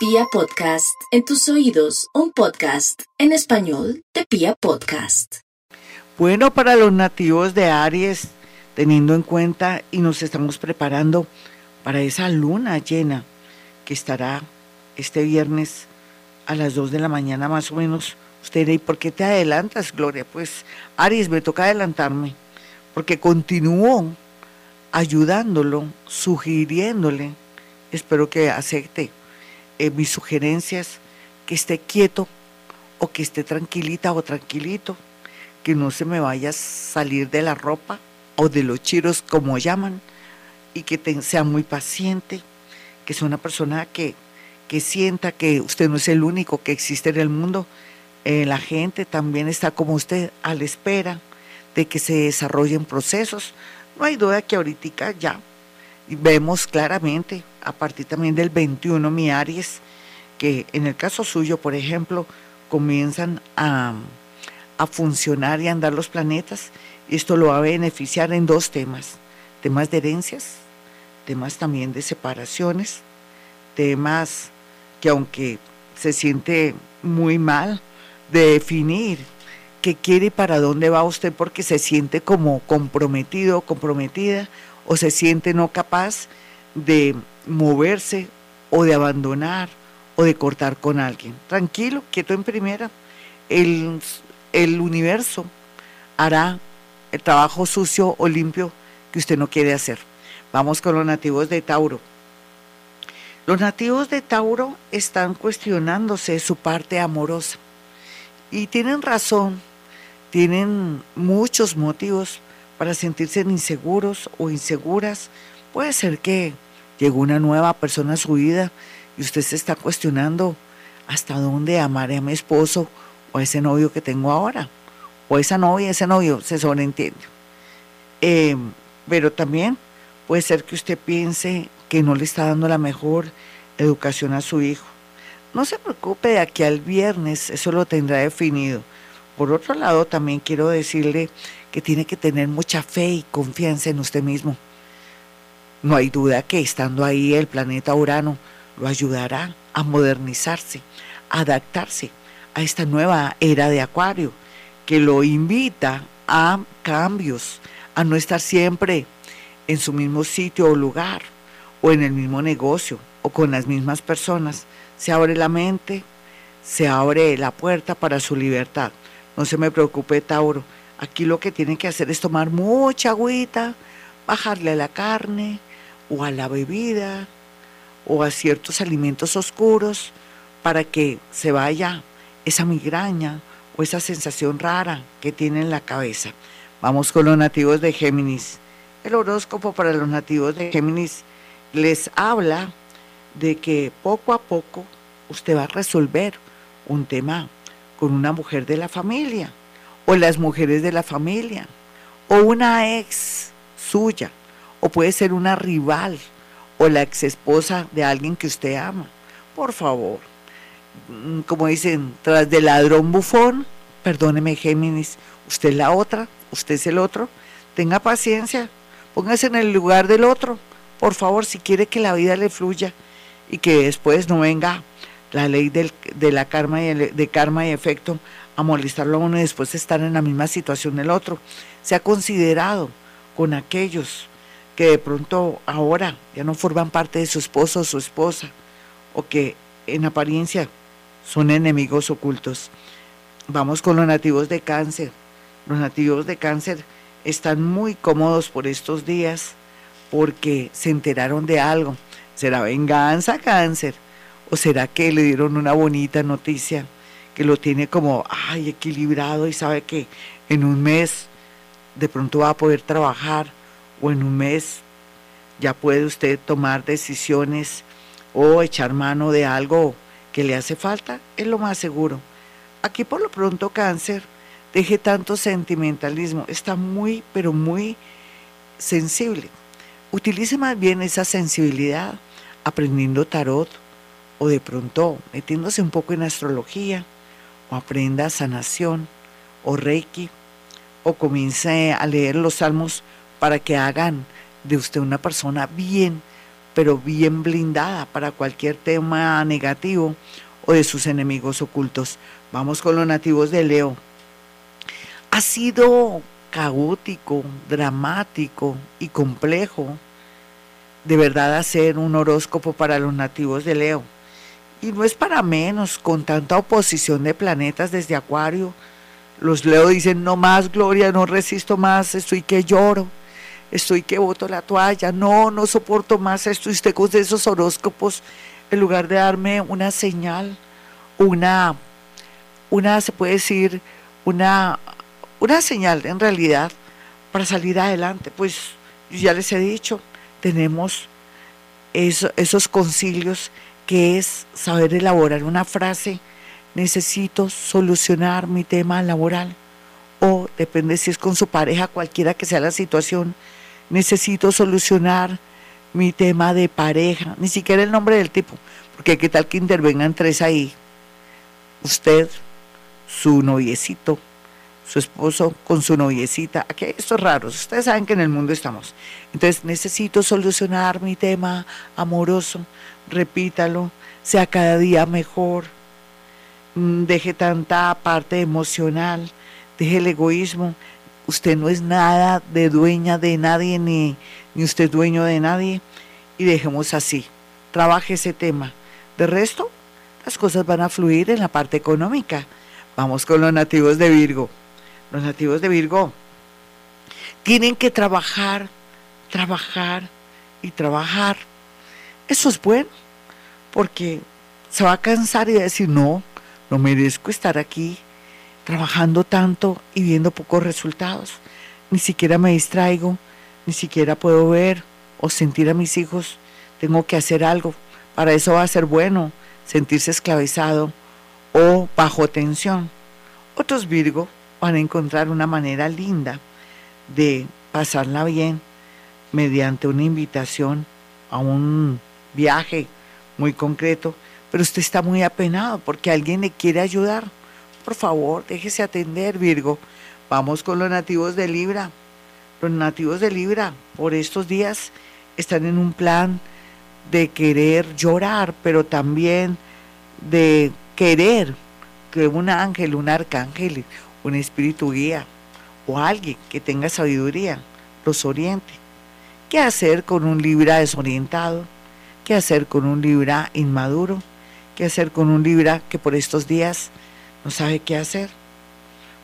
Pia Podcast, en tus oídos, un podcast en español de Pia Podcast. Bueno, para los nativos de Aries, teniendo en cuenta y nos estamos preparando para esa luna llena que estará este viernes a las 2 de la mañana más o menos. Usted ¿y por qué te adelantas, Gloria? Pues Aries, me toca adelantarme, porque continúo ayudándolo, sugiriéndole, espero que acepte eh, mis sugerencias, que esté quieto o que esté tranquilita o tranquilito, que no se me vaya a salir de la ropa o de los chiros como llaman, y que sea muy paciente, que sea una persona que, que sienta que usted no es el único que existe en el mundo, eh, la gente también está como usted a la espera de que se desarrollen procesos. No hay duda que ahorita ya vemos claramente, a partir también del 21, mi Aries, que en el caso suyo, por ejemplo, comienzan a, a funcionar y a andar los planetas. Esto lo va a beneficiar en dos temas, temas de herencias, temas también de separaciones, temas que aunque se siente muy mal, de definir qué quiere y para dónde va usted porque se siente como comprometido comprometida o se siente no capaz de moverse o de abandonar o de cortar con alguien. Tranquilo, quieto en primera. El, el universo hará el trabajo sucio o limpio que usted no quiere hacer. Vamos con los nativos de Tauro. Los nativos de Tauro están cuestionándose su parte amorosa y tienen razón, tienen muchos motivos para sentirse inseguros o inseguras. Puede ser que llegó una nueva persona a su vida y usted se está cuestionando hasta dónde amaré a mi esposo o a ese novio que tengo ahora, o esa novia, ese novio, se sobreentiende. Eh, pero también puede ser que usted piense que no le está dando la mejor educación a su hijo no se preocupe de aquí al viernes, eso lo tendrá definido. Por otro lado, también quiero decirle que tiene que tener mucha fe y confianza en usted mismo. No hay duda que estando ahí el planeta Urano lo ayudará a modernizarse, a adaptarse a esta nueva era de Acuario, que lo invita a cambios, a no estar siempre en su mismo sitio o lugar, o en el mismo negocio, o con las mismas personas, se abre la mente, se abre la puerta para su libertad. No se me preocupe, Tauro. Aquí lo que tiene que hacer es tomar mucha agüita, bajarle la carne o a la bebida o a ciertos alimentos oscuros para que se vaya esa migraña o esa sensación rara que tiene en la cabeza. Vamos con los nativos de Géminis. El horóscopo para los nativos de Géminis les habla de que poco a poco usted va a resolver un tema con una mujer de la familia o las mujeres de la familia o una ex suya o puede ser una rival o la ex esposa de alguien que usted ama. Por favor, mm, como dicen, tras del ladrón bufón, perdóneme Géminis, usted es la otra, usted es el otro, tenga paciencia, póngase en el lugar del otro, por favor, si quiere que la vida le fluya y que después no venga la ley de la karma y de karma y efecto a molestarlo a uno y después estar en la misma situación del otro. Se ha considerado con aquellos que de pronto ahora ya no forman parte de su esposo o su esposa o que en apariencia son enemigos ocultos. Vamos con los nativos de cáncer. Los nativos de cáncer están muy cómodos por estos días porque se enteraron de algo ¿Será venganza, cáncer? ¿O será que le dieron una bonita noticia que lo tiene como, ay, equilibrado y sabe que en un mes de pronto va a poder trabajar o en un mes ya puede usted tomar decisiones o echar mano de algo que le hace falta? Es lo más seguro. Aquí por lo pronto cáncer, deje tanto sentimentalismo, está muy, pero muy sensible. Utilice más bien esa sensibilidad aprendiendo tarot o de pronto metiéndose un poco en astrología o aprenda sanación o reiki o comience a leer los salmos para que hagan de usted una persona bien, pero bien blindada para cualquier tema negativo o de sus enemigos ocultos. Vamos con los nativos de Leo. Ha sido caótico, dramático y complejo de verdad hacer un horóscopo para los nativos de Leo. Y no es para menos, con tanta oposición de planetas desde Acuario. Los Leo dicen, no más, Gloria, no resisto más, estoy que lloro, estoy que boto la toalla, no, no soporto más esto. Y usted con esos horóscopos, en lugar de darme una señal, una, una, se puede decir, una una señal en realidad para salir adelante. Pues ya les he dicho, tenemos esos concilios que es saber elaborar una frase, necesito solucionar mi tema laboral o depende si es con su pareja, cualquiera que sea la situación, necesito solucionar mi tema de pareja, ni siquiera el nombre del tipo, porque qué tal que intervengan tres ahí, usted, su noviecito, su esposo con su noviecita. Aquí hay estos raros. Ustedes saben que en el mundo estamos. Entonces necesito solucionar mi tema amoroso. Repítalo. Sea cada día mejor. Mm, deje tanta parte emocional. Deje el egoísmo. Usted no es nada de dueña de nadie ni, ni usted dueño de nadie. Y dejemos así. Trabaje ese tema. De resto, las cosas van a fluir en la parte económica. Vamos con los nativos de Virgo los nativos de Virgo, tienen que trabajar, trabajar y trabajar. Eso es bueno, porque se va a cansar y va a decir, no, no merezco estar aquí trabajando tanto y viendo pocos resultados. Ni siquiera me distraigo, ni siquiera puedo ver o sentir a mis hijos. Tengo que hacer algo. Para eso va a ser bueno sentirse esclavizado o bajo tensión. Otros Virgo van a encontrar una manera linda de pasarla bien mediante una invitación a un viaje muy concreto, pero usted está muy apenado porque alguien le quiere ayudar. Por favor, déjese atender, Virgo. Vamos con los nativos de Libra. Los nativos de Libra por estos días están en un plan de querer llorar, pero también de querer que un ángel, un arcángel, un espíritu guía o alguien que tenga sabiduría los oriente. ¿Qué hacer con un Libra desorientado? ¿Qué hacer con un Libra inmaduro? ¿Qué hacer con un Libra que por estos días no sabe qué hacer?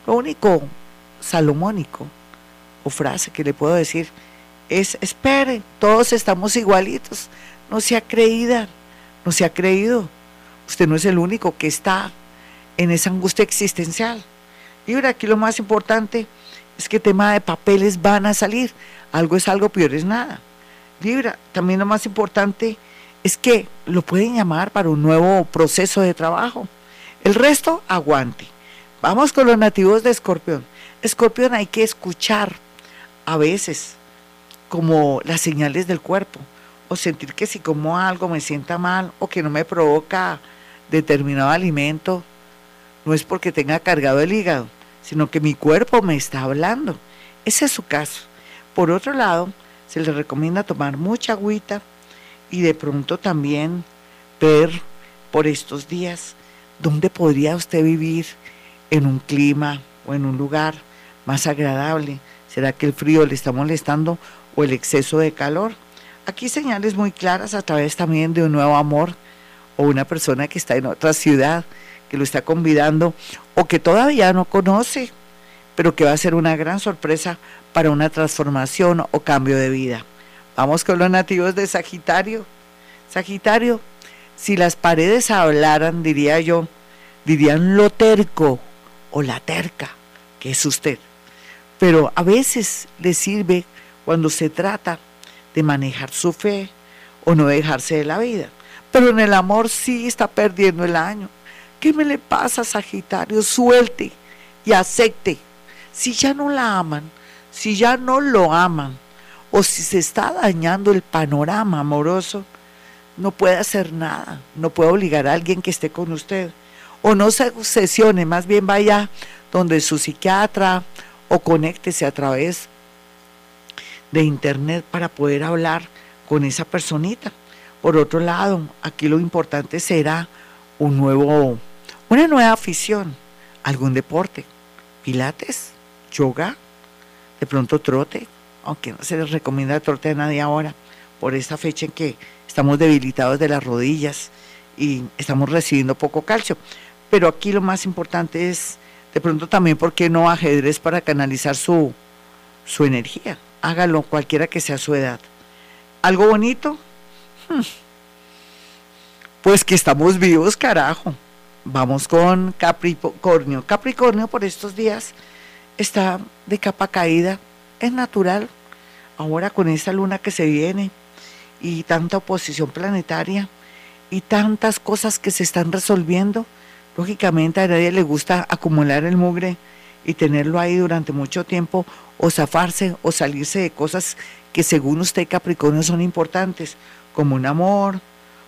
Lo único salomónico o frase que le puedo decir es, espere, todos estamos igualitos, no se ha creído, no se ha creído. Usted no es el único que está en esa angustia existencial. Libra, aquí lo más importante es que tema de papeles van a salir. Algo es algo, peor es nada. Libra, también lo más importante es que lo pueden llamar para un nuevo proceso de trabajo. El resto, aguante. Vamos con los nativos de Escorpión. Escorpión hay que escuchar a veces como las señales del cuerpo o sentir que si como algo me sienta mal o que no me provoca determinado alimento, no es porque tenga cargado el hígado, sino que mi cuerpo me está hablando. Ese es su caso. Por otro lado, se le recomienda tomar mucha agüita y de pronto también ver por estos días dónde podría usted vivir en un clima o en un lugar más agradable. ¿Será que el frío le está molestando o el exceso de calor? Aquí señales muy claras a través también de un nuevo amor o una persona que está en otra ciudad que lo está convidando o que todavía no conoce, pero que va a ser una gran sorpresa para una transformación o cambio de vida. Vamos con los nativos de Sagitario. Sagitario, si las paredes hablaran, diría yo, dirían lo terco o la terca, que es usted. Pero a veces le sirve cuando se trata de manejar su fe o no dejarse de la vida. Pero en el amor sí está perdiendo el año. ¿Qué me le pasa, Sagitario? Suelte y acepte. Si ya no la aman, si ya no lo aman, o si se está dañando el panorama amoroso, no puede hacer nada, no puede obligar a alguien que esté con usted. O no se obsesione, más bien vaya donde su psiquiatra o conéctese a través de internet para poder hablar con esa personita. Por otro lado, aquí lo importante será un nuevo, una nueva afición, algún deporte, pilates, yoga, de pronto trote, aunque no se les recomienda trote a nadie ahora, por esta fecha en que estamos debilitados de las rodillas y estamos recibiendo poco calcio. Pero aquí lo más importante es, de pronto también, ¿por qué no ajedrez para canalizar su, su energía? Hágalo cualquiera que sea su edad. ¿Algo bonito? Hmm. Pues que estamos vivos, carajo. Vamos con Capricornio. Capricornio por estos días está de capa caída. Es natural. Ahora con esta luna que se viene y tanta oposición planetaria y tantas cosas que se están resolviendo, lógicamente a nadie le gusta acumular el mugre y tenerlo ahí durante mucho tiempo o zafarse o salirse de cosas que según usted Capricornio son importantes, como un amor,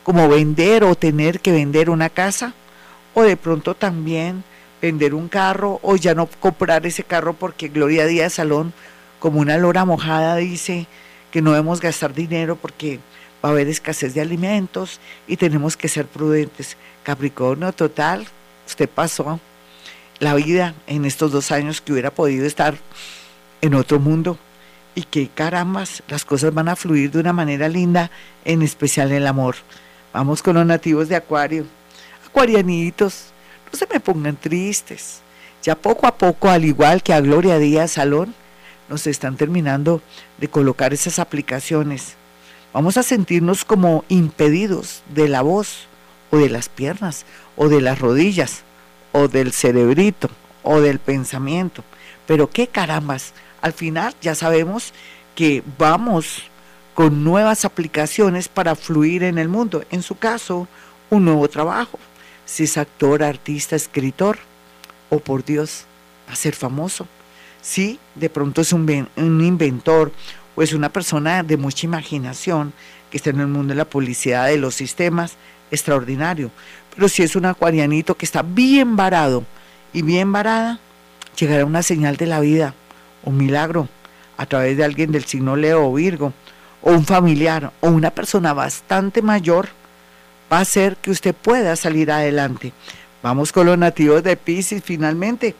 como vender o tener que vender una casa, o de pronto también vender un carro o ya no comprar ese carro porque Gloria Díaz Salón, como una lora mojada, dice que no debemos gastar dinero porque va a haber escasez de alimentos y tenemos que ser prudentes. Capricornio, total, usted pasó la vida en estos dos años que hubiera podido estar en otro mundo y que carambas, las cosas van a fluir de una manera linda, en especial el amor. Vamos con los nativos de Acuario. Acuarianitos, no se me pongan tristes. Ya poco a poco, al igual que a Gloria Díaz Salón, nos están terminando de colocar esas aplicaciones. Vamos a sentirnos como impedidos de la voz o de las piernas o de las rodillas o del cerebrito o del pensamiento. Pero qué carambas, al final ya sabemos que vamos con nuevas aplicaciones para fluir en el mundo. En su caso, un nuevo trabajo. Si es actor, artista, escritor, o por Dios, a ser famoso. Si de pronto es un, inventor o es una persona de mucha imaginación que está en el mundo de la publicidad, de los sistemas, extraordinario. Pero si es un acuarianito que está bien varado y bien varada, llegará una señal de la vida, un milagro, a través de alguien del signo Leo o Virgo, o un familiar o una persona bastante mayor va a hacer que usted pueda salir adelante. Vamos con los nativos de Pisces finalmente.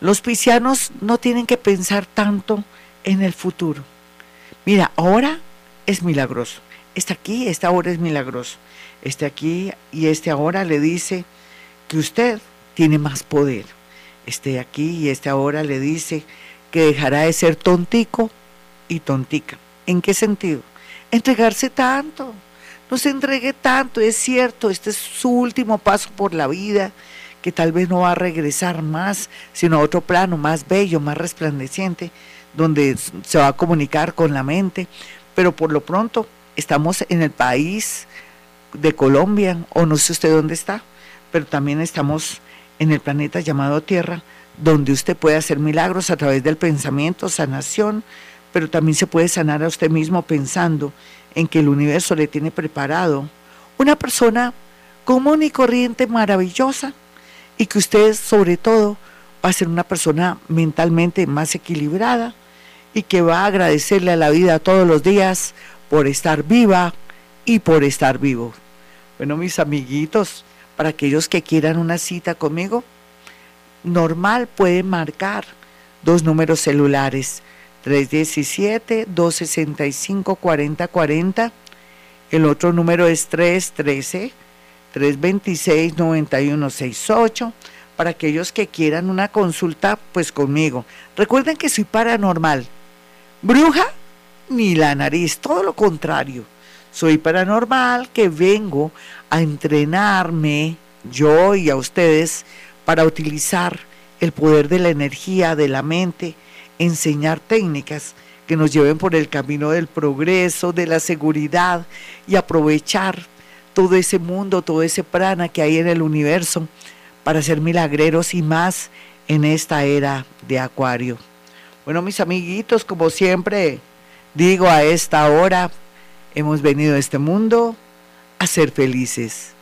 Los piscianos no tienen que pensar tanto en el futuro. Mira, ahora es milagroso. Está aquí, esta hora es milagroso. Este aquí y este ahora le dice que usted tiene más poder. Este aquí y este ahora le dice que dejará de ser tontico y tontica. ¿En qué sentido? Entregarse tanto. No se entregue tanto, es cierto, este es su último paso por la vida, que tal vez no va a regresar más, sino a otro plano más bello, más resplandeciente, donde se va a comunicar con la mente. Pero por lo pronto estamos en el país de Colombia, o no sé usted dónde está, pero también estamos en el planeta llamado Tierra, donde usted puede hacer milagros a través del pensamiento, sanación, pero también se puede sanar a usted mismo pensando en que el universo le tiene preparado una persona común y corriente maravillosa y que usted sobre todo va a ser una persona mentalmente más equilibrada y que va a agradecerle a la vida todos los días por estar viva y por estar vivo. Bueno, mis amiguitos, para aquellos que quieran una cita conmigo, normal pueden marcar dos números celulares 317-265-4040. El otro número es 313-326-9168 para aquellos que quieran una consulta, pues conmigo. Recuerden que soy paranormal. Bruja, ni la nariz, todo lo contrario. Soy paranormal que vengo a entrenarme, yo y a ustedes, para utilizar el poder de la energía, de la mente, enseñar técnicas que nos lleven por el camino del progreso, de la seguridad y aprovechar todo ese mundo, todo ese prana que hay en el universo para ser milagreros y más en esta era de Acuario. Bueno, mis amiguitos, como siempre digo a esta hora, hemos venido a este mundo a ser felices.